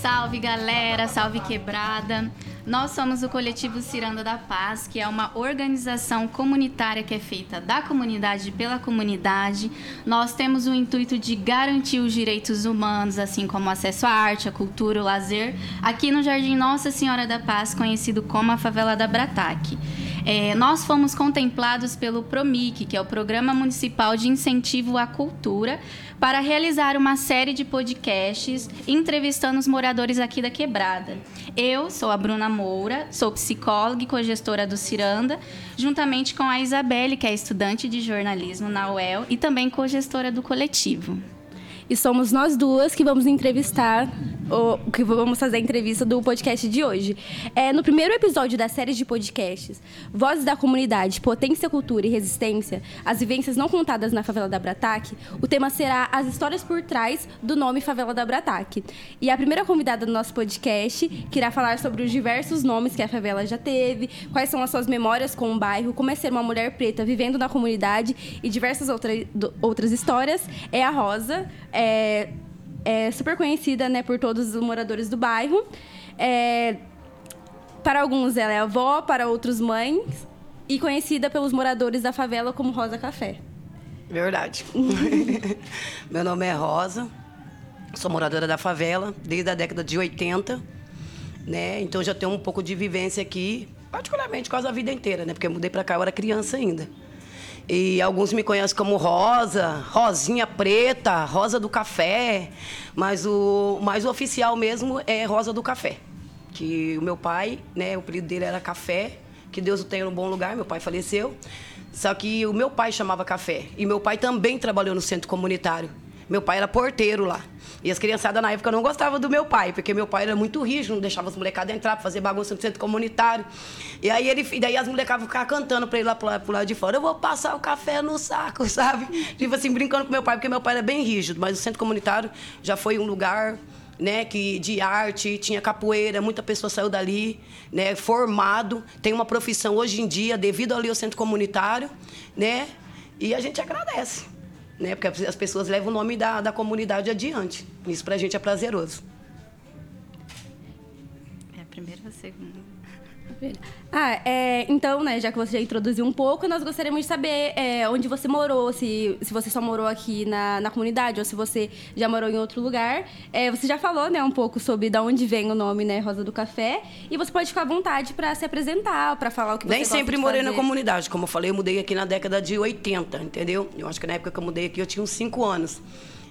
Salve galera, salve quebrada. Nós somos o coletivo Ciranda da Paz, que é uma organização comunitária que é feita da comunidade pela comunidade. Nós temos o intuito de garantir os direitos humanos, assim como acesso à arte, à cultura, o lazer, aqui no Jardim Nossa Senhora da Paz, conhecido como a favela da Brataque. É, nós fomos contemplados pelo PROMIC, que é o Programa Municipal de Incentivo à Cultura, para realizar uma série de podcasts entrevistando os moradores aqui da Quebrada. Eu sou a Bruna Moura, sou psicóloga e cogestora do Ciranda, juntamente com a Isabelle, que é estudante de jornalismo na UEL e também cogestora do coletivo. E somos nós duas que vamos entrevistar, ou que vamos fazer a entrevista do podcast de hoje. É, no primeiro episódio da série de podcasts, Vozes da Comunidade, Potência, Cultura e Resistência, as vivências não contadas na favela da Brataque, o tema será as histórias por trás do nome Favela da Brataque. E a primeira convidada do nosso podcast, que irá falar sobre os diversos nomes que a favela já teve, quais são as suas memórias com o bairro, como é ser uma mulher preta vivendo na comunidade e diversas outra, do, outras histórias, é a Rosa é, é super conhecida né, por todos os moradores do bairro. É, para alguns ela é avó, para outros mães, e conhecida pelos moradores da favela como Rosa Café. Verdade. Meu nome é Rosa, sou moradora da favela desde a década de 80, né? Então já tenho um pouco de vivência aqui, particularmente quase a vida inteira, né? Porque eu mudei para cá, eu era criança ainda. E alguns me conhecem como Rosa, Rosinha Preta, Rosa do Café, mas o mais oficial mesmo é Rosa do Café. Que o meu pai, né, o apelido dele era Café, que Deus o tenha no bom lugar, meu pai faleceu. Só que o meu pai chamava Café e meu pai também trabalhou no centro comunitário. Meu pai era porteiro lá. E as criançadas na época não gostavam do meu pai, porque meu pai era muito rígido, não deixava as molecadas entrar pra fazer bagunça no centro comunitário. E aí ele, e daí as molecadas ficavam cantando pra ele lá pro, pro lado de fora, eu vou passar o café no saco, sabe? Tipo assim, brincando com meu pai, porque meu pai era bem rígido, mas o centro comunitário já foi um lugar né, que de arte, tinha capoeira, muita pessoa saiu dali, né, formado, tem uma profissão hoje em dia devido ali ao centro comunitário, né? E a gente agradece né? Porque as pessoas levam o nome da, da comunidade adiante. Isso para a gente é prazeroso. É a primeira ou a segunda? Ah, é, então, né, já que você já introduziu um pouco, nós gostaríamos de saber é, onde você morou, se, se você só morou aqui na, na comunidade ou se você já morou em outro lugar. É, você já falou, né, um pouco sobre de onde vem o nome, né, Rosa do Café, e você pode ficar à vontade para se apresentar, para falar o que você Nem sempre morei fazer. na comunidade, como eu falei, eu mudei aqui na década de 80, entendeu? Eu acho que na época que eu mudei aqui eu tinha uns 5 anos.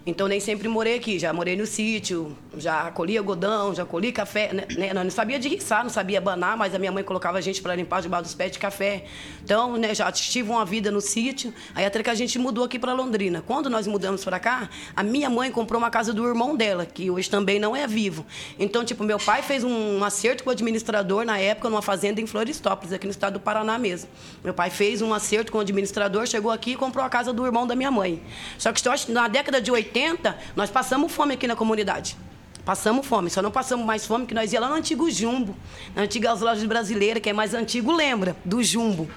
Então nem sempre morei aqui, já morei no sítio, já colhia algodão, já colhi café, né? né? Não sabia de riçar, não sabia banar, mas a minha mãe colocava a gente para limpar debaixo dos pés de café. Então, né, já tive uma vida no sítio, aí até que a gente mudou aqui para Londrina. Quando nós mudamos para cá, a minha mãe comprou uma casa do irmão dela, que hoje também não é vivo. Então, tipo, meu pai fez um acerto com o administrador na época numa fazenda em Florestópolis, aqui no estado do Paraná mesmo. Meu pai fez um acerto com o administrador, chegou aqui e comprou a casa do irmão da minha mãe. Só que na década de 80 80, nós passamos fome aqui na comunidade. Passamos fome, só não passamos mais fome que nós ia lá no antigo Jumbo, na antiga lojas brasileiras, que é mais antigo, lembra? Do Jumbo.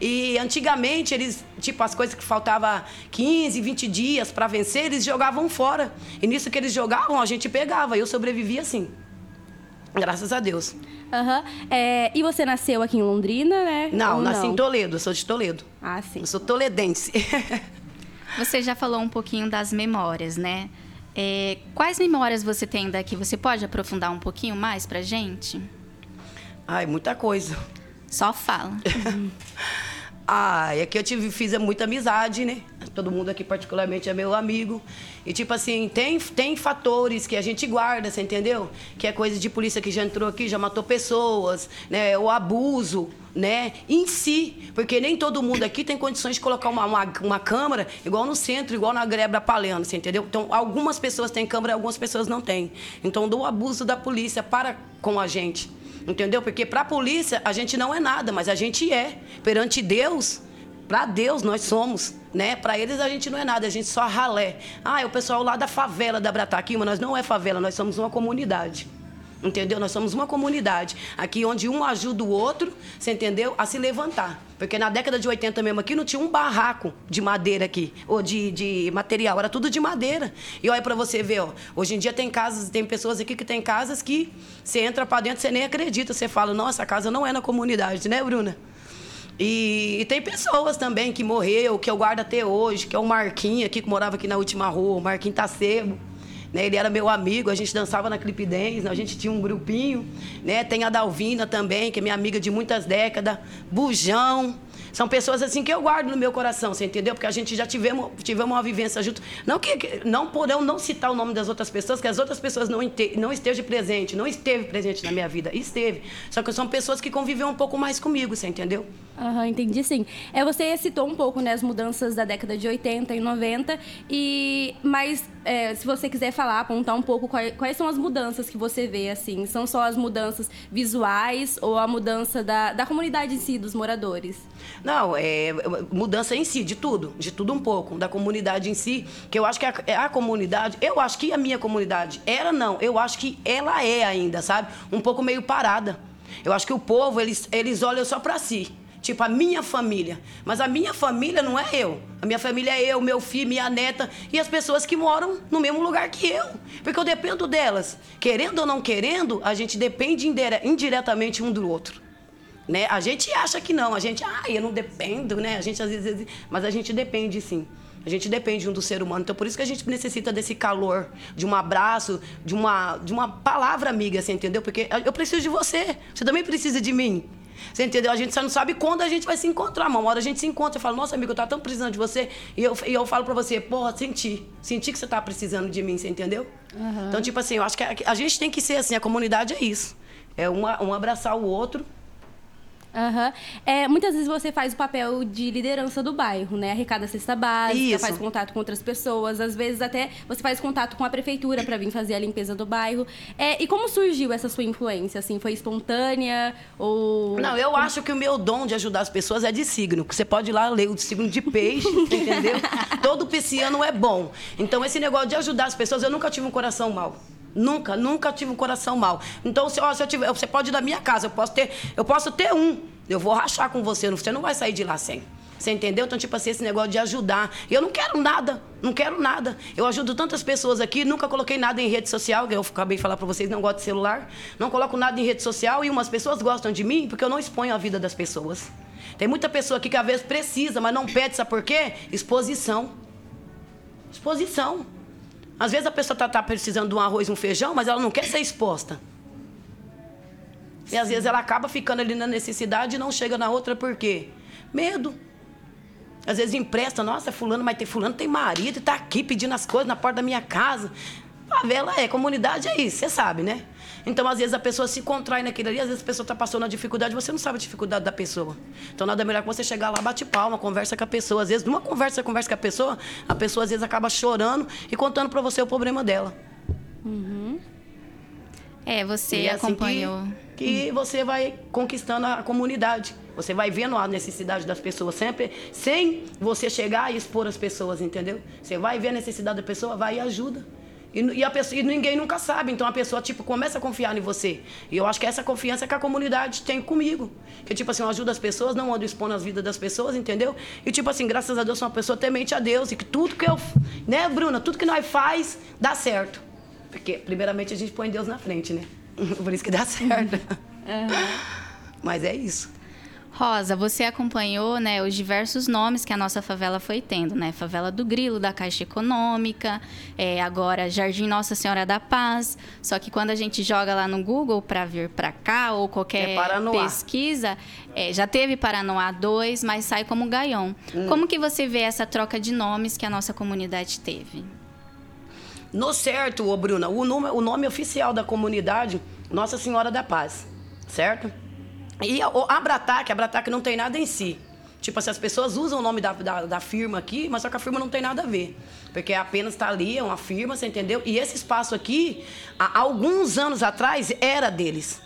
E antigamente, eles, tipo, as coisas que faltava 15, 20 dias para vencer, eles jogavam fora. E nisso que eles jogavam, a gente pegava. Eu sobrevivi assim. Graças a Deus. Uhum. É, e você nasceu aqui em Londrina, né? Não, Ou nasci não? em Toledo, eu sou de Toledo. Ah, sim. Eu sou toledense. Você já falou um pouquinho das memórias, né? É, quais memórias você tem daqui? Você pode aprofundar um pouquinho mais pra gente? Ai, muita coisa. Só fala. Ah, é que eu tive, fiz muita amizade, né? Todo mundo aqui, particularmente, é meu amigo. E, tipo assim, tem, tem fatores que a gente guarda, você entendeu? Que é coisa de polícia que já entrou aqui, já matou pessoas, né? O abuso, né? Em si. Porque nem todo mundo aqui tem condições de colocar uma, uma, uma câmera igual no centro, igual na Grebra Palhano, você entendeu? Então, algumas pessoas têm câmera, algumas pessoas não têm. Então, do abuso da polícia para com a gente. Entendeu? Porque para a polícia a gente não é nada, mas a gente é. Perante Deus, para Deus nós somos, né? Para eles a gente não é nada, a gente só ralé. Ah, é o pessoal lá da favela da Brataquima, nós não é favela, nós somos uma comunidade. Entendeu? Nós somos uma comunidade. Aqui onde um ajuda o outro, você entendeu? A se levantar. Porque na década de 80 mesmo aqui não tinha um barraco de madeira aqui, ou de, de material, era tudo de madeira. E olha para você ver, ó, hoje em dia tem casas, tem pessoas aqui que tem casas que você entra para dentro, você nem acredita, você fala, nossa, a casa não é na comunidade, né, Bruna? E, e, tem pessoas também que morreu, que eu guardo até hoje, que é o Marquinho aqui, que morava aqui na última rua, o Marquinho Tacebo. Né? Ele era meu amigo, a gente dançava na Clip Dance, a gente tinha um grupinho. Né? Tem a Dalvina também, que é minha amiga de muitas décadas. Bujão. São pessoas assim que eu guardo no meu coração, você entendeu? Porque a gente já tivemos, tivemos uma vivência junto. Não que não podemos não citar o nome das outras pessoas, que as outras pessoas não, não estejam presente, não esteve presente na minha vida. Esteve. Só que são pessoas que conviveram um pouco mais comigo, você entendeu? Aham, uhum, entendi sim. É, você citou um pouco né, as mudanças da década de 80 e 90, e, mas é, se você quiser falar, apontar um pouco quais, quais, são as mudanças que você vê, assim, são só as mudanças visuais ou a mudança da, da comunidade em si, dos moradores? Não, é mudança em si, de tudo, de tudo um pouco, da comunidade em si, que eu acho que a, é a comunidade, eu acho que a minha comunidade era não, eu acho que ela é ainda, sabe? Um pouco meio parada. Eu acho que o povo, eles, eles olham só para si tipo a minha família. Mas a minha família não é eu. A minha família é eu, meu filho, minha neta e as pessoas que moram no mesmo lugar que eu. Porque eu dependo delas. Querendo ou não querendo, a gente depende indiretamente um do outro. Né? A gente acha que não, a gente, ah, eu não dependo, né? A gente às vezes, mas a gente depende sim. A gente depende um do ser humano. Então, por isso que a gente necessita desse calor, de um abraço, de uma, de uma palavra amiga, você entendeu? Porque eu preciso de você. Você também precisa de mim. Você entendeu? A gente só não sabe quando a gente vai se encontrar. Uma hora a gente se encontra e fala, nossa, amigo, eu tava tão precisando de você. E eu, e eu falo pra você, porra, senti. Senti que você tá precisando de mim, você entendeu? Uhum. Então, tipo assim, eu acho que a, a, gente tem que ser assim, a comunidade é isso. É um abraçar o outro Uhum. É, muitas vezes você faz o papel de liderança do bairro, né? Arrecada cesta básica, Isso. faz contato com outras pessoas. Às vezes até você faz contato com a prefeitura para vir fazer a limpeza do bairro. É, e como surgiu essa sua influência? Assim, foi espontânea ou... Não, eu acho que o meu dom de ajudar as pessoas é de signo. Você pode ir lá ler o signo de peixe, entendeu? Todo pisciano é bom. Então, esse negócio de ajudar as pessoas, eu nunca tive um coração mau. Nunca, nunca tive um coração mal. Então, se, ó, se eu tiver, você pode ir da minha casa, eu posso ter, eu posso ter um. Eu vou rachar com você, você não vai sair de lá sem. Você entendeu? Então, tipo assim, esse negócio de ajudar. Eu não quero nada, não quero nada. Eu ajudo tantas pessoas aqui, nunca coloquei nada em rede social, eu acabei de falar para vocês, não gosto de celular. Não coloco nada em rede social e umas pessoas gostam de mim porque eu não exponho a vida das pessoas. Tem muita pessoa aqui que às vezes precisa, mas não pede, sabe por quê? Exposição. Exposição. Às vezes a pessoa está tá precisando de um arroz, um feijão, mas ela não quer ser exposta. E às vezes ela acaba ficando ali na necessidade e não chega na outra por quê? Medo. Às vezes empresta, nossa, fulano, mas tem fulano tem marido está aqui pedindo as coisas na porta da minha casa. Favela é, comunidade é isso, você sabe, né? Então, às vezes, a pessoa se contrai naquilo ali, às vezes a pessoa está passando a dificuldade, você não sabe a dificuldade da pessoa. Então, nada melhor que você chegar lá, bate palma, conversa com a pessoa. Às vezes, numa conversa, conversa com a pessoa, a pessoa às vezes acaba chorando e contando para você o problema dela. Uhum. É, você é assim acompanhou. Que, que você vai conquistando a comunidade. Você vai vendo a necessidade das pessoas sempre, sem você chegar e expor as pessoas, entendeu? Você vai ver a necessidade da pessoa, vai e ajuda. E, e, a pessoa, e ninguém nunca sabe. Então a pessoa, tipo, começa a confiar em você. E eu acho que é essa confiança que a comunidade tem comigo. Que, tipo assim, eu ajudo as pessoas, não ando expondo as vidas das pessoas, entendeu? E, tipo assim, graças a Deus, sou uma pessoa temente a Deus. E que tudo que eu. Né, Bruna? Tudo que nós faz dá certo. Porque, primeiramente, a gente põe Deus na frente, né? Por isso que dá certo. Uhum. Mas é isso. Rosa, você acompanhou né, os diversos nomes que a nossa favela foi tendo, né? Favela do Grilo, da Caixa Econômica, é, agora Jardim Nossa Senhora da Paz. Só que quando a gente joga lá no Google para vir para cá ou qualquer é pesquisa, é, já teve Paranoá 2, mas sai como Gaion. Hum. Como que você vê essa troca de nomes que a nossa comunidade teve? No certo, ô Bruna, o nome, o nome oficial da comunidade, Nossa Senhora da Paz, certo? E o Abratac, Abratac não tem nada em si. Tipo assim, as pessoas usam o nome da, da, da, firma aqui, mas só que a firma não tem nada a ver. Porque apenas está ali, é uma firma, você entendeu? E esse espaço aqui, há alguns anos atrás, era deles.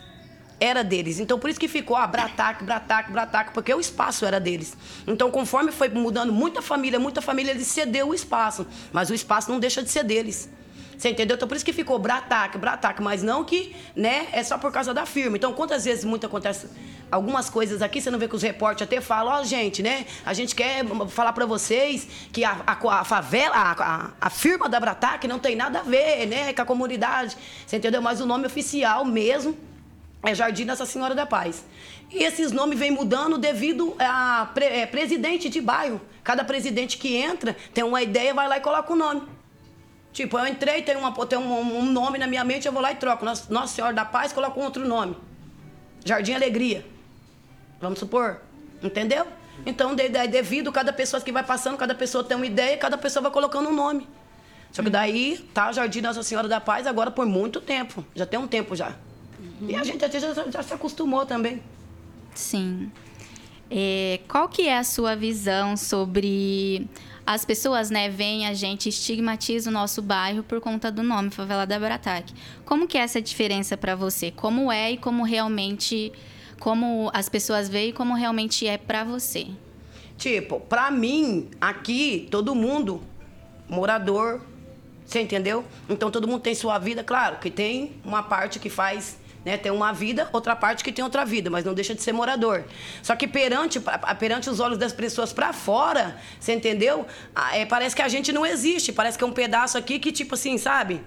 Era deles. Então, por isso que ficou, ah, Bratac, Bratac, Bratac, porque o espaço era deles. Então, conforme foi mudando muita família, muita família, eles cedeu o espaço. Mas o espaço não deixa de ser deles. Você entendeu? Então por isso que ficou Brataque, Brataque, mas não que, né, é só por causa da firma. Então quantas vezes muito acontece algumas coisas aqui, você não vê que os repórteres até falam, ó, gente, né, a gente quer falar pra vocês que a, a, a favela, a, a, firma da Brataque não tem nada a ver, né, com a comunidade. Você entendeu? Mas o nome oficial mesmo é Jardim Nossa Senhora da Paz. E esses nomes vêm mudando devido a pre, é, presidente de bairro. Cada presidente que entra tem uma ideia, vai lá e coloca o nome. Tipo, eu entrei, tem, uma, tem um, um, nome na minha mente, eu vou lá e troco. Nossa, Nossa Senhora da Paz, coloco um outro nome. Jardim Alegria. Vamos supor. Entendeu? Então, de, de, devido cada pessoa que vai passando, cada pessoa tem uma ideia, cada pessoa vai colocando um nome. Só que daí tá o Jardim Nossa Senhora da Paz agora por muito tempo. Já tem um tempo já. Uhum. E a gente já, já, já, se acostumou também. Sim. É, qual que é a sua visão sobre as pessoas, né, veem a gente estigmatiza o nosso bairro por conta do nome Favela da Brataque. Como que é essa diferença para você? Como é e como realmente como as pessoas veem e como realmente é para você? Tipo, para mim, aqui todo mundo morador, você entendeu? Então todo mundo tem sua vida, claro, que tem uma parte que faz né? Tem uma vida, outra parte que tem outra vida, mas não deixa de ser morador. Só que perante, perante os olhos das pessoas para fora, você entendeu? É, parece que a gente não existe, parece que é um pedaço aqui que, tipo assim, sabe?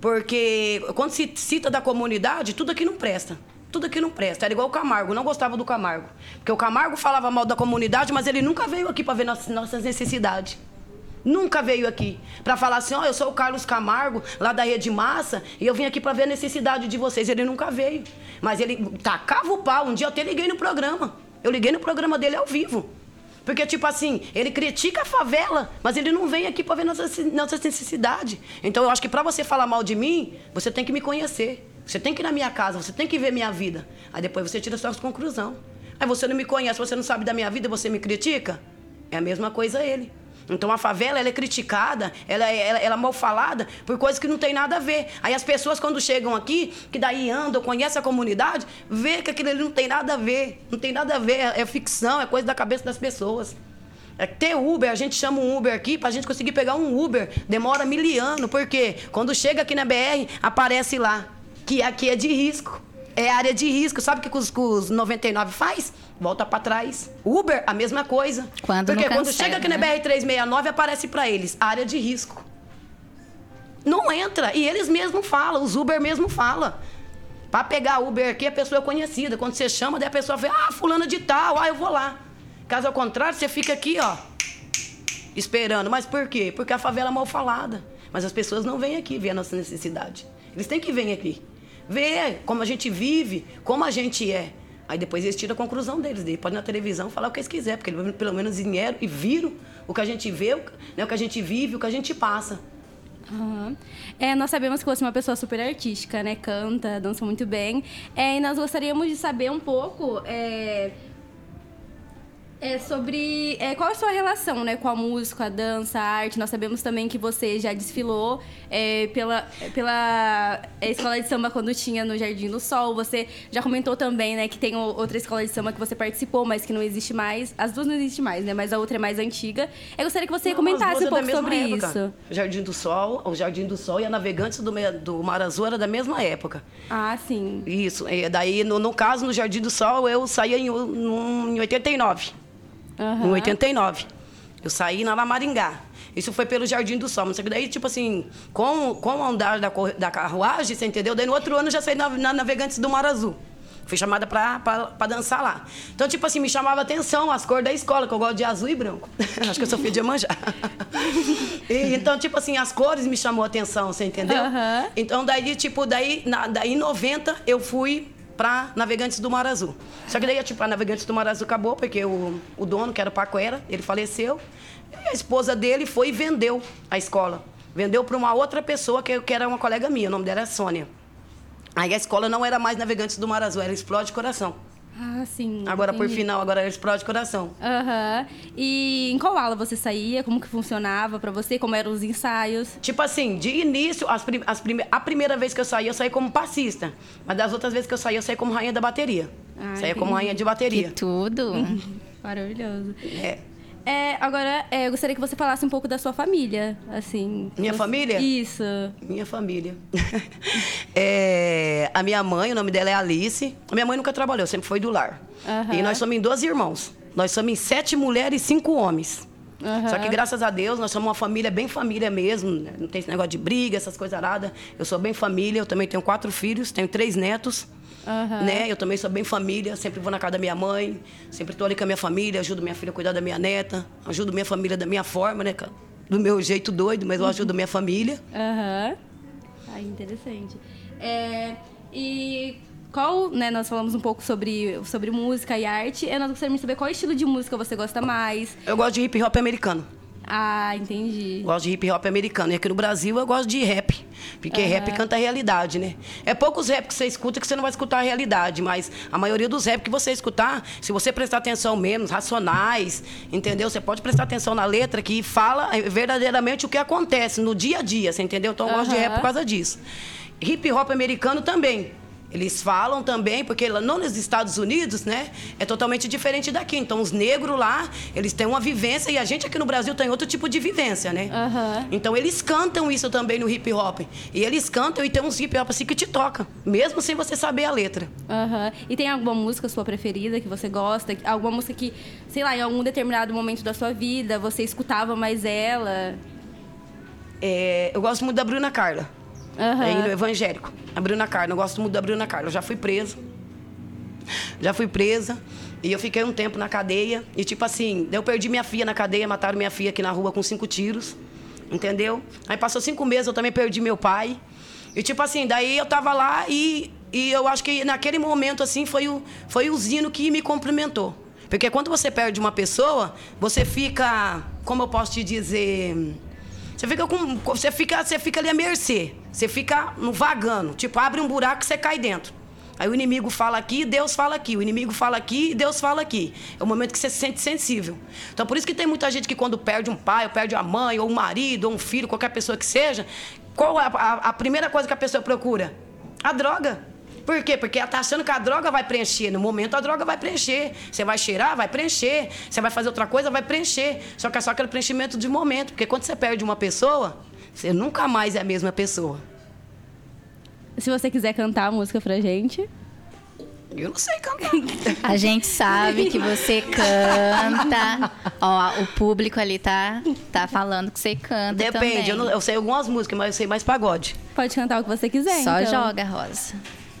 Porque quando se cita da comunidade, tudo aqui não presta. Tudo aqui não presta. Era igual o Camargo, não gostava do Camargo. Porque o Camargo falava mal da comunidade, mas ele nunca veio aqui para ver nossas necessidades. Nunca veio aqui para falar assim: ó, oh, eu sou o Carlos Camargo, lá da Rede Massa, e eu vim aqui para ver a necessidade de vocês. Ele nunca veio. Mas ele tacava o pau. Um dia eu até liguei no programa. Eu liguei no programa dele ao vivo. Porque, tipo assim, ele critica a favela, mas ele não vem aqui para ver nossa, nossa necessidade. Então, eu acho que para você falar mal de mim, você tem que me conhecer. Você tem que ir na minha casa, você tem que ver minha vida. Aí depois você tira suas conclusões. Aí você não me conhece, você não sabe da minha vida, você me critica? É a mesma coisa ele. Então a favela ela é criticada, ela é, ela, ela é mal falada por coisas que não tem nada a ver. Aí as pessoas quando chegam aqui, que daí andam, conhecem a comunidade, vê que aquilo ali não tem nada a ver. Não tem nada a ver, é, é ficção, é coisa da cabeça das pessoas. É ter Uber, a gente chama um Uber aqui, pra gente conseguir pegar um Uber, demora miliano, porque quando chega aqui na BR, aparece lá, que aqui é de risco. É área de risco. Sabe o que os, os 99 faz? Volta para trás. Uber, a mesma coisa. Quando Porque cancela, quando chega aqui né? na BR-369, aparece para eles área de risco. Não entra. E eles mesmos falam, os Uber mesmo falam. Para pegar Uber aqui, a pessoa é conhecida. Quando você chama, daí a pessoa fala, ah, fulano de tal, ah, eu vou lá. Caso ao contrário, você fica aqui, ó, esperando. Mas por quê? Porque a favela é mal falada. Mas as pessoas não vêm aqui ver a nossa necessidade. Eles têm que vir aqui. Ver como a gente vive, como a gente é. Aí depois eles tiram a conclusão deles. Eles podem na televisão falar o que eles quiserem, porque eles pelo menos dinheiro e viram o que a gente vê, né, o que a gente vive, o que a gente passa. Uhum. É, nós sabemos que você é uma pessoa super artística, né? Canta, dança muito bem. É, e nós gostaríamos de saber um pouco é, é sobre é, qual é a sua relação né, com a música, a dança, a arte. Nós sabemos também que você já desfilou é, pela, pela escola de samba quando tinha no Jardim do Sol. Você já comentou também né, que tem outra escola de samba que você participou, mas que não existe mais. As duas não existem mais, né? Mas a outra é mais antiga. Eu gostaria que você não, comentasse um pouco sobre época. isso. Jardim do Sol, o Jardim do Sol e a Navegantes do, do Mar Azul era da mesma época. Ah, sim. Isso. E daí, no, no caso, no Jardim do Sol, eu saía em, em 89. Uhum. Em 89. Eu saí na Maringá. Isso foi pelo Jardim do Sol. Que daí, tipo assim, com, com o andar da, da carruagem, você entendeu? Daí no outro ano eu já saí na, na Navegantes do Mar Azul. Fui chamada pra, pra, pra, dançar lá. Então, tipo assim, me chamava atenção as cores da escola, que eu gosto de azul e branco. Acho que eu sou filha de Iemanjá. e, então, tipo assim, as cores me chamou atenção, você entendeu? Uhum. Então, daí, tipo, daí, na, daí em 90, eu fui para Navegantes do Mar Azul. Só que daí, tipo, a Navegantes do Mar Azul acabou, porque o, o dono, que era o Pacoera, ele faleceu. E a esposa dele foi e vendeu a escola. Vendeu para uma outra pessoa, que, que era uma colega minha, o nome dela é Sônia. Aí a escola não era mais Navegantes do Mar Azul, era Explode Coração. Ah, sim. Agora, entendi. por final, agora explode coração. Aham. Uhum. E em qual aula você saía? Como que funcionava para você? Como eram os ensaios? Tipo assim, de início, as prim as prime a primeira vez que eu saí, eu saí como passista. Mas das outras vezes que eu saí, eu saí como rainha da bateria. Ah, saía como rainha de bateria. Que tudo. Maravilhoso. É. É, agora, é, eu gostaria que você falasse um pouco da sua família, assim. Minha Você- família? Isso. Minha família. É, a minha mãe, o nome dela é Alice. A minha mãe nunca trabalhou, sempre foi do lar. Aham. E nós somos em 12 irmãos. Nós somos em sete mulheres e cinco homens. Aham. Só que graças a Deus nós somos uma família bem família mesmo. né? Não tem esse negócio de briga, essas coisas nada. Eu sou bem família, eu também tenho quatro filhos, tenho três netos. Aham. Né? Eu também sou bem família, sempre vou na casa da minha mãe, sempre estou ali com a minha família, ajudo minha filha a cuidar da minha neta, ajudo minha família da minha forma, né? ca- Do meu jeito doido, mas eu ajudo minha família. Aham. Ah, interessante. É, e qual, né, nós falamos um pouco sobre, sobre música e arte. Eu nós gostaríamos de saber qual estilo de música você gosta mais. Eu gosto de hip hop americano. Ah, entendi. Gosto de hip hop americano. E aqui no Brasil eu gosto de rap. Porque rap canta a realidade, né? É poucos rap que você escuta que você não vai escutar a realidade, mas a maioria dos rap que você escutar, se você prestar atenção mesmo, racionais, entendeu? Você pode prestar atenção na letra que fala verdadeiramente o que acontece no dia a dia, você entendeu? Então eu gosto de rap por causa disso. Hip hop americano também. Eles falam também, porque lá não nos Estados Unidos, né? É totalmente diferente daqui. Então, os negros lá, eles têm uma vivência e a gente aqui no Brasil tem outro tipo de vivência, né? Aham. Então, eles cantam isso também no hip hop. E eles cantam e tem uns hip hop assim que te toca, mesmo sem você saber a letra. Aham. E tem alguma música sua preferida que você gosta? Alguma música que, sei lá, em algum determinado momento da sua vida você escutava mais ela? É, eu gosto muito da Bruna Carla. Aham. É, no evangélico. A Bruna Carla. Eu gosto muito da Bruna Carla. Eu já fui presa. Já fui presa. E eu fiquei um tempo na cadeia. E, tipo assim, eu perdi minha filha na cadeia. Mataram minha filha aqui na rua com cinco tiros. Entendeu? Aí passou cinco meses, eu também perdi meu pai. E, tipo assim, daí eu tava lá e, e eu acho que naquele momento, assim, foi o, foi o Zino que me cumprimentou. Porque quando você perde uma pessoa, você fica, como eu posso te dizer... Você fica com. Você fica, você fica ali à mercê. Você fica no vagando. Tipo, abre um buraco e você cai dentro. Aí o inimigo fala aqui, Deus fala aqui. O inimigo fala aqui, Deus fala aqui. É o momento que você se sente sensível. Então, por isso que tem muita gente que quando perde um pai, ou perde a mãe, ou um marido, ou um filho, qualquer pessoa que seja, qual é a, a- a primeira coisa que a pessoa procura? A droga. Por quê? Porque ela tá achando que a droga vai preencher. No momento, a droga vai preencher. Você vai cheirar, vai preencher. Você vai fazer outra coisa, vai preencher. Só que é só aquele preenchimento de momento. Porque quando você perde uma pessoa, você nunca mais é a mesma pessoa. Se você quiser cantar a música pra gente. Eu não sei cantar. A gente sabe que você canta. Ó, o público ali tá, tá falando que você canta Depende. também. Eu, não- eu sei algumas músicas, mas eu sei mais pagode. Pode cantar o que você quiser, Só então. joga, Rosa.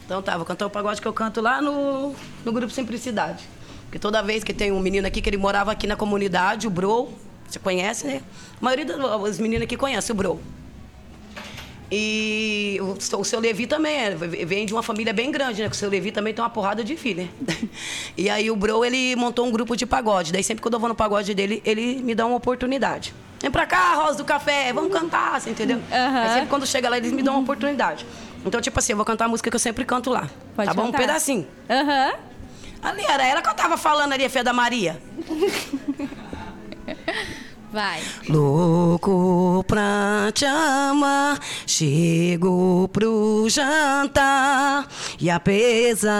Então tá, vou cantar o pagode que eu canto lá no, no Grupo Simplicidade. Porque toda vez que tem um menino aqui que ele morava aqui na comunidade, o Bro, você conhece, né? A maioria dos meninos aqui conhece o Bro. E o, o seu Levi também é, vem de uma família bem grande, né? O seu Levi também tem uma porrada de filho, né? E aí o Bro, ele montou um grupo de pagode. Daí sempre que eu vou no pagode dele, ele me dá uma oportunidade. Vem pra cá, Rosa do Café, vamos cantar, você entendeu? Aham. Aí sempre quando chega lá, eles me dão uma oportunidade. Então, tipo assim, eu vou cantar a música que eu sempre canto lá. Pode tá bom? Um pedacinho. Aham. Ali era ela que eu tava falando ali, a fé da Maria. Vai. Louco pra te amar, chego pro jantar e apesar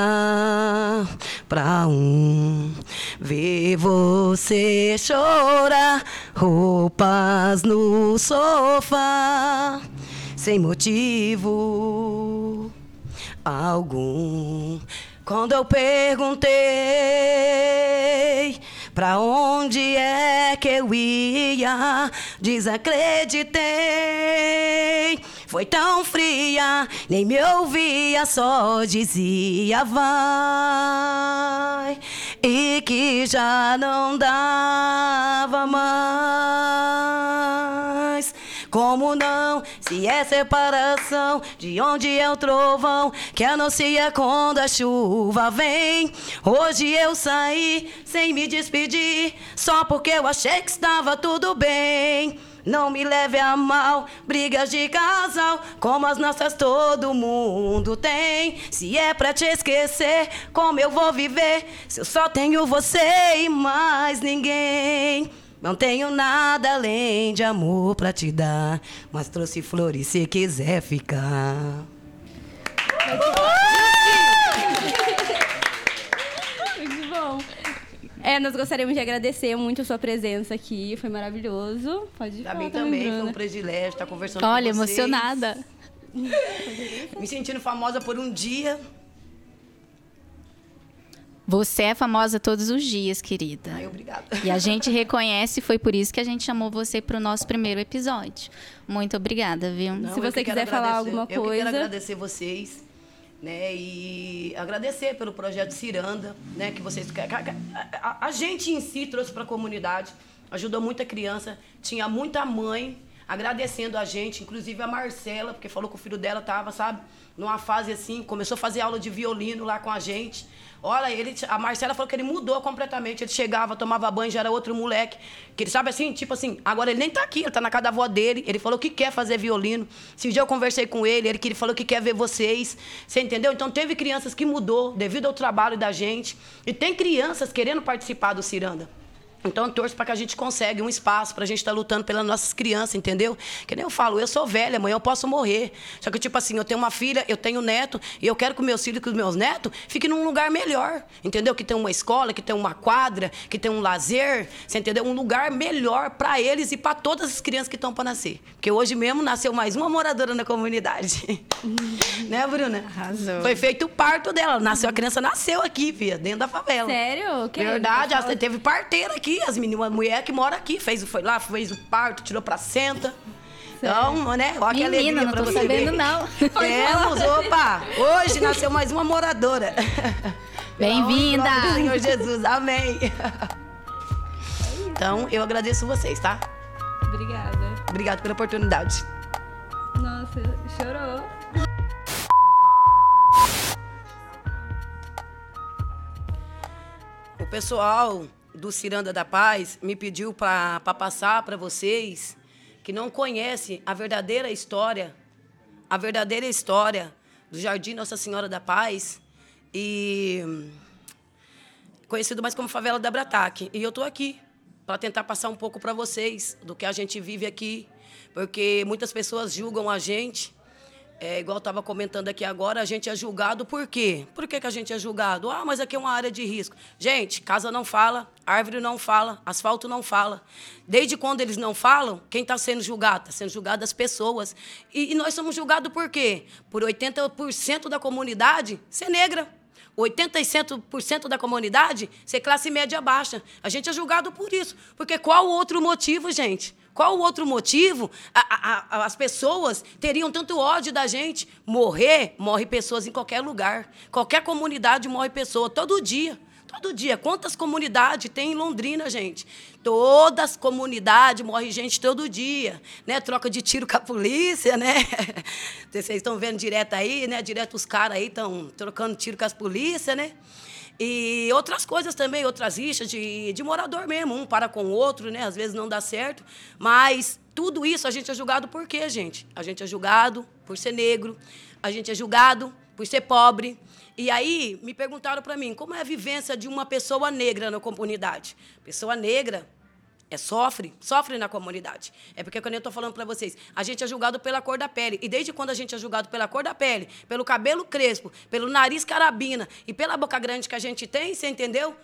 pra um ver você chorar, roupas no sofá, sem motivo algum. Quando eu perguntei pra onde é que eu ia, desacreditei. Foi tão fria, nem me ouvia, só dizia vai. E que já não dava mais. Como não? Se é separação, de onde é o trovão que anuncia quando a chuva vem? Hoje eu saí sem me despedir, só porque eu achei que estava tudo bem. Não me leve a mal, brigas de casal, como as nossas todo mundo tem. Se é pra te esquecer, como eu vou viver? Se eu só tenho você e mais ninguém. Não tenho nada além de amor pra te dar, mas trouxe flores se quiser ficar. Muito bom. É, nós gostaríamos de agradecer muito a sua presença aqui. Foi maravilhoso. Pode Pra falar mim também foi um privilégio estar conversando Olha, com vocês. emocionada. Me sentindo famosa por um dia. Você é famosa todos os dias, querida. Ai, obrigada. E a gente reconhece, foi por isso que a gente chamou você para o nosso primeiro episódio. Muito obrigada, viu? Não, Se eu você que quero quiser falar agradecer. alguma Eu que coisa. quero agradecer vocês, né? E agradecer pelo projeto Ciranda, né? Que vocês. A, a- a gente em si trouxe para a comunidade, ajudou muita criança, tinha muita mãe agradecendo a gente, inclusive a Marcela, porque falou que o filho dela tava, sabe, numa fase assim, começou a fazer aula de violino lá com a gente. Olha, ele, a Marcela falou que ele mudou completamente. Ele chegava, tomava banho, já era outro moleque. Que ele sabe assim, tipo assim, agora ele nem tá aqui, ele tá na casa da avó dele. Ele falou que quer fazer violino. Esse dia eu conversei com ele, ele, que ele falou que quer ver vocês. Você entendeu? Então teve crianças que mudou devido ao trabalho da gente. E tem crianças querendo participar do Ciranda. Então, eu torço para que a gente consiga um espaço para a gente estar lutando pelas nossas crianças, entendeu? Que nem eu falo, eu sou velha, amanhã eu posso morrer. Só que, tipo assim, eu tenho uma filha, eu tenho um neto, e eu quero que os meus filhos e que os meus netos fiquem num lugar melhor, entendeu? Que tem uma escola, que tem uma quadra, que tem um lazer, você entendeu? Um lugar melhor para eles e para todas as crianças que estão para nascer. Porque hoje mesmo nasceu mais uma moradora na comunidade. né, Bruna? Arrasou. Foi feito o parto dela. Nasceu, a criança nasceu aqui, filha, dentro da favela. Sério? Que- Verdade, Fala- ela teve parteira aqui, as meninas, a mulher que mora aqui, fez, foi lá, fez o parto, tirou placenta. Então, né? Olha que alegria não pra tô você sabendo, ver. não. Temos, opa! Hoje nasceu mais uma moradora. Bem-vinda! Senhor Jesus, amém. Então, eu agradeço vocês, tá? Obrigada. Obrigado pela oportunidade. Nossa, chorou. O pessoal do Ciranda da Paz me pediu para passar para vocês que não conhecem a verdadeira história, a verdadeira história do Jardim Nossa Senhora da Paz e conhecido mais como Favela da Brataque. E eu estou aqui para tentar passar um pouco para vocês do que a gente vive aqui, porque muitas pessoas julgam a gente é, igual estava comentando aqui agora, a gente é julgado por quê? Por que, que a gente é julgado? Ah, mas aqui é uma área de risco. Gente, casa não fala, árvore não fala, asfalto não fala. Desde quando eles não falam, quem está sendo julgado? Está sendo julgado as pessoas. E, e nós somos julgados por quê? Por 80% da comunidade ser negra. 87% da comunidade ser classe média baixa. A gente é julgado por isso. Porque qual o outro motivo, gente? Qual o outro motivo? A- a- a- as pessoas teriam tanto ódio da gente. Morrer, morre pessoas em qualquer lugar. Qualquer comunidade morre pessoa, todo dia. Todo dia. Quantas comunidades tem em Londrina, gente? Todas as comunidades morre gente todo dia, né? Troca de tiro com a polícia, né? Vocês estão vendo direto aí, né? Direto os caras aí estão trocando tiro com as polícias, né? E outras coisas também, outras rixas de, de morador mesmo, um para com o outro, né? Às vezes não dá certo, mas tudo isso a gente é julgado por quê, gente? A gente é julgado por ser negro, a gente é julgado por ser pobre. E aí me perguntaram para mim, como é a vivência de uma pessoa negra na comunidade? Pessoa negra é sofre, sofre na comunidade. É porque quando eu estou falando para vocês, a gente é julgado pela cor da pele. E desde quando a gente é julgado pela cor da pele, pelo cabelo crespo, pelo nariz carabina e pela boca grande que a gente tem, você entendeu?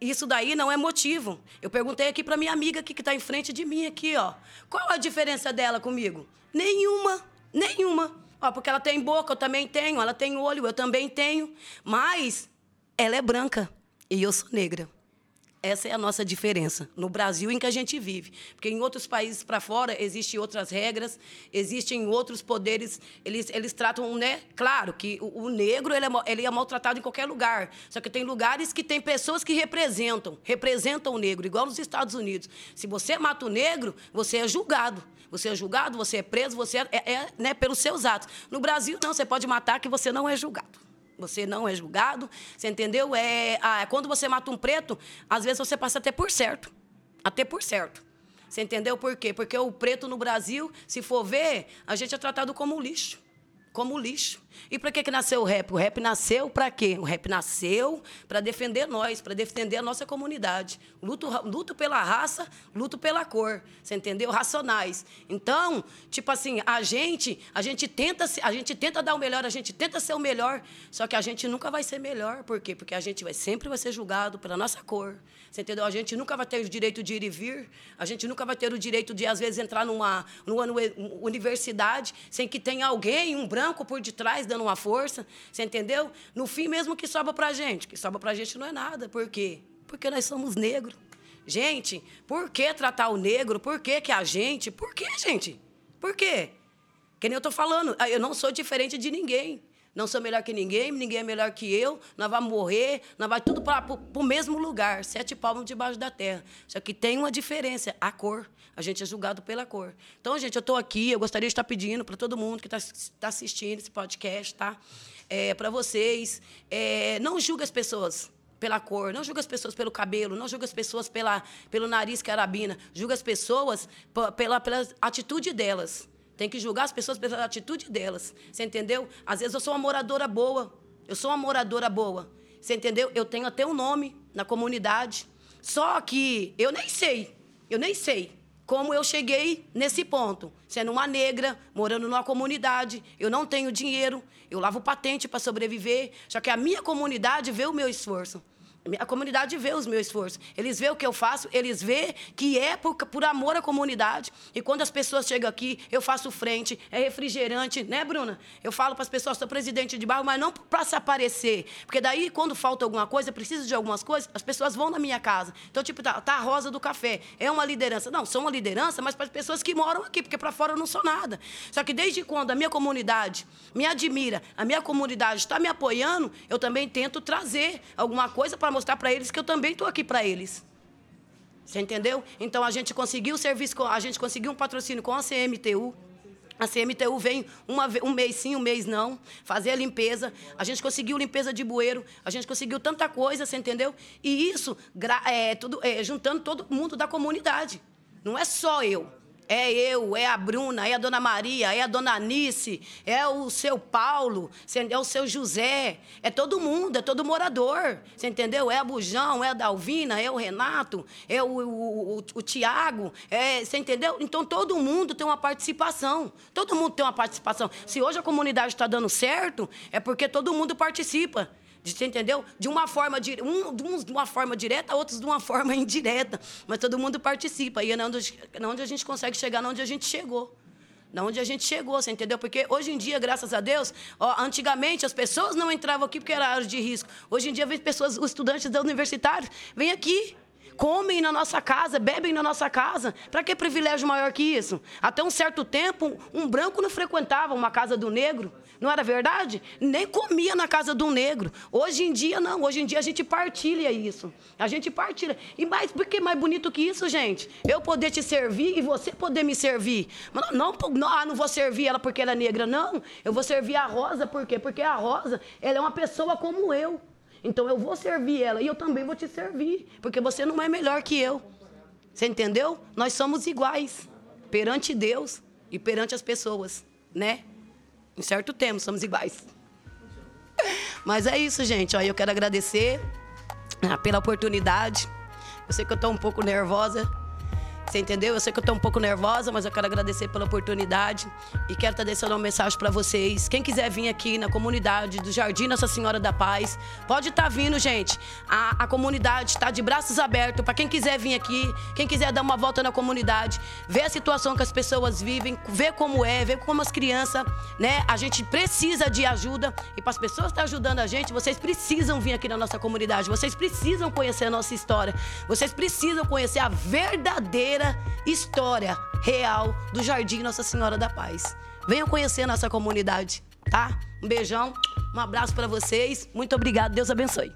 Isso daí não é motivo. Eu perguntei aqui para minha amiga aqui que está em frente de mim aqui, ó. Qual a diferença dela comigo? Nenhuma, nenhuma. Ó, porque ela tem boca, eu também tenho. Ela tem olho, eu também tenho. Mas ela é branca e eu sou negra. Essa é a nossa diferença no Brasil em que a gente vive. Porque em outros países para fora existem outras regras, existem outros poderes, eles, eles tratam, né? Claro que o, o negro ele é, ele é maltratado em qualquer lugar. Só que tem lugares que tem pessoas que representam, representam o negro, igual nos Estados Unidos. Se você mata o negro, você é julgado. Você é julgado, você é preso, você é, é, é, né, pelos seus atos. No Brasil, não, você pode matar que você não é julgado. Você não é julgado, você entendeu? É, ah, quando você mata um preto, às vezes você passa até por certo. Até por certo. Você entendeu por quê? Porque o preto no Brasil, se for ver, a gente é tratado como lixo. Como lixo. E para que, que nasceu o rap? O rap nasceu para quê? O rap nasceu para defender nós, para defender a nossa comunidade. Luto, luto pela raça, luto pela cor. Você entendeu? Racionais. Então, tipo assim, a gente, a gente tenta, a gente tenta dar o melhor, a gente tenta ser o melhor, só que a gente nunca vai ser melhor. Por quê? Porque a gente vai sempre vai ser julgado pela nossa cor. Você entendeu? A gente nunca vai ter o direito de ir e vir, a gente nunca vai ter o direito de às vezes entrar numa, numa universidade sem que tenha alguém, um branco por detrás dando uma força, você entendeu? No fim mesmo que sobra pra gente, que sobra pra gente não é nada. Por quê? Porque nós somos negros. Gente, por que tratar o negro? Por que, que a gente? Por que, gente? Por quê? Que nem eu tô falando, eu não sou diferente de ninguém. Não sou melhor que ninguém, ninguém é melhor que eu. Nós vamos morrer, nós vamos tudo para o mesmo lugar, sete palmos debaixo da terra. Só que tem uma diferença, a cor. A gente é julgado pela cor. Então, gente, eu estou aqui, eu gostaria de estar pedindo para todo mundo que está tá assistindo esse podcast, tá? É, para vocês, é, não julgue as pessoas pela cor, não julgue as pessoas pelo cabelo, não julgue as pessoas pela, pelo nariz carabina, julgue as pessoas pela, pela atitude delas. Tem que julgar as pessoas pela atitude delas. Você entendeu? Às vezes eu sou uma moradora boa. Eu sou uma moradora boa. Você entendeu? Eu tenho até um nome na comunidade. Só que eu nem sei. Eu nem sei como eu cheguei nesse ponto. Sendo uma negra, morando numa comunidade, eu não tenho dinheiro, eu lavo patente para sobreviver. Só que a minha comunidade vê o meu esforço. A comunidade vê os meus esforços. Eles vê o que eu faço, eles vê que é por, por amor à comunidade. E quando as pessoas chegam aqui, eu faço frente, é refrigerante, né, Bruna? Eu falo para as pessoas, sou presidente de bairro, mas não para se aparecer. Porque daí, quando falta alguma coisa, preciso de algumas coisas, as pessoas vão na minha casa. Então, tipo, tá, tá a Rosa do Café. É uma liderança. Não, sou uma liderança, mas para as pessoas que moram aqui, porque para fora eu não sou nada. Só que desde quando a minha comunidade me admira, a minha comunidade está me apoiando, eu também tento trazer alguma coisa para mostrar para eles que eu também estou aqui para eles. Você entendeu? Então a gente conseguiu o serviço, a gente conseguiu um patrocínio com a CMTU. A CMTU vem uma, um mês sim, um mês não, fazer a limpeza. A gente conseguiu limpeza de bueiro, a gente conseguiu tanta coisa, você entendeu? E isso é, tudo, é, juntando todo mundo da comunidade. Não é só eu. É eu, é a Bruna, é a Dona Maria, é a Dona Anice, é o seu Paulo, é o seu José, é todo mundo, é todo morador, você entendeu? É a Bujão, é a Dalvina, é o Renato, é o, o, o, o Tiago, é, você entendeu? Então todo mundo tem uma participação, todo mundo tem uma participação. Se hoje a comunidade está dando certo, é porque todo mundo participa. Você entendeu? De uma forma, uns de uma forma direta, outros de uma forma indireta. Mas todo mundo participa. E é onde, onde a gente consegue chegar, onde a gente chegou. Na onde a gente chegou, você entendeu? Porque hoje em dia, graças a Deus, ó, antigamente as pessoas não entravam aqui porque era área de risco. Hoje em dia, vem pessoas, os estudantes da universitária, vêm aqui comem na nossa casa, bebem na nossa casa. Para que privilégio maior que isso? Até um certo tempo, um branco não frequentava uma casa do negro. Não era verdade? Nem comia na casa do negro. Hoje em dia, não. Hoje em dia a gente partilha isso. A gente partilha. E mais, por que mais bonito que isso, gente? Eu poder te servir e você poder me servir. Não, não, ah, não vou servir ela porque ela é negra. Não. Eu vou servir a Rosa, por quê? Porque a Rosa, ela é uma pessoa como eu. Então eu vou servir ela e eu também vou te servir, porque você não é melhor que eu. Você entendeu? Nós somos iguais perante Deus e perante as pessoas, né? Em certo tempo somos iguais. Mas é isso, gente. Ó, eu quero agradecer ah, pela oportunidade. Eu sei que eu estou um pouco nervosa, você entendeu? Eu sei que eu tô um pouco nervosa, mas eu quero agradecer pela oportunidade e quero estar deixando uma mensagem para vocês. Quem quiser vir aqui na comunidade do Jardim Nossa Senhora da Paz, pode estar tá vindo, gente. A, a comunidade está de braços abertos para quem quiser vir aqui, quem quiser dar uma volta na comunidade, ver a situação que as pessoas vivem, ver como é, ver como as crianças, né? A gente precisa de ajuda e para as pessoas estar tá ajudando a gente, vocês precisam vir aqui na nossa comunidade, vocês precisam conhecer a nossa história, vocês precisam conhecer a verdadeira verdadeira história real do Jardim Nossa Senhora da Paz. Venham conhecer a nossa comunidade, tá? Um beijão, um abraço para vocês. Muito obrigado. Deus abençoe.